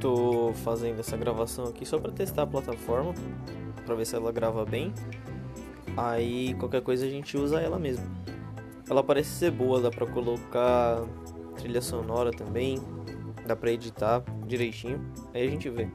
tô fazendo essa gravação aqui só para testar a plataforma, para ver se ela grava bem. Aí qualquer coisa a gente usa ela mesmo. Ela parece ser boa, dá para colocar trilha sonora também, dá para editar direitinho. Aí a gente vê.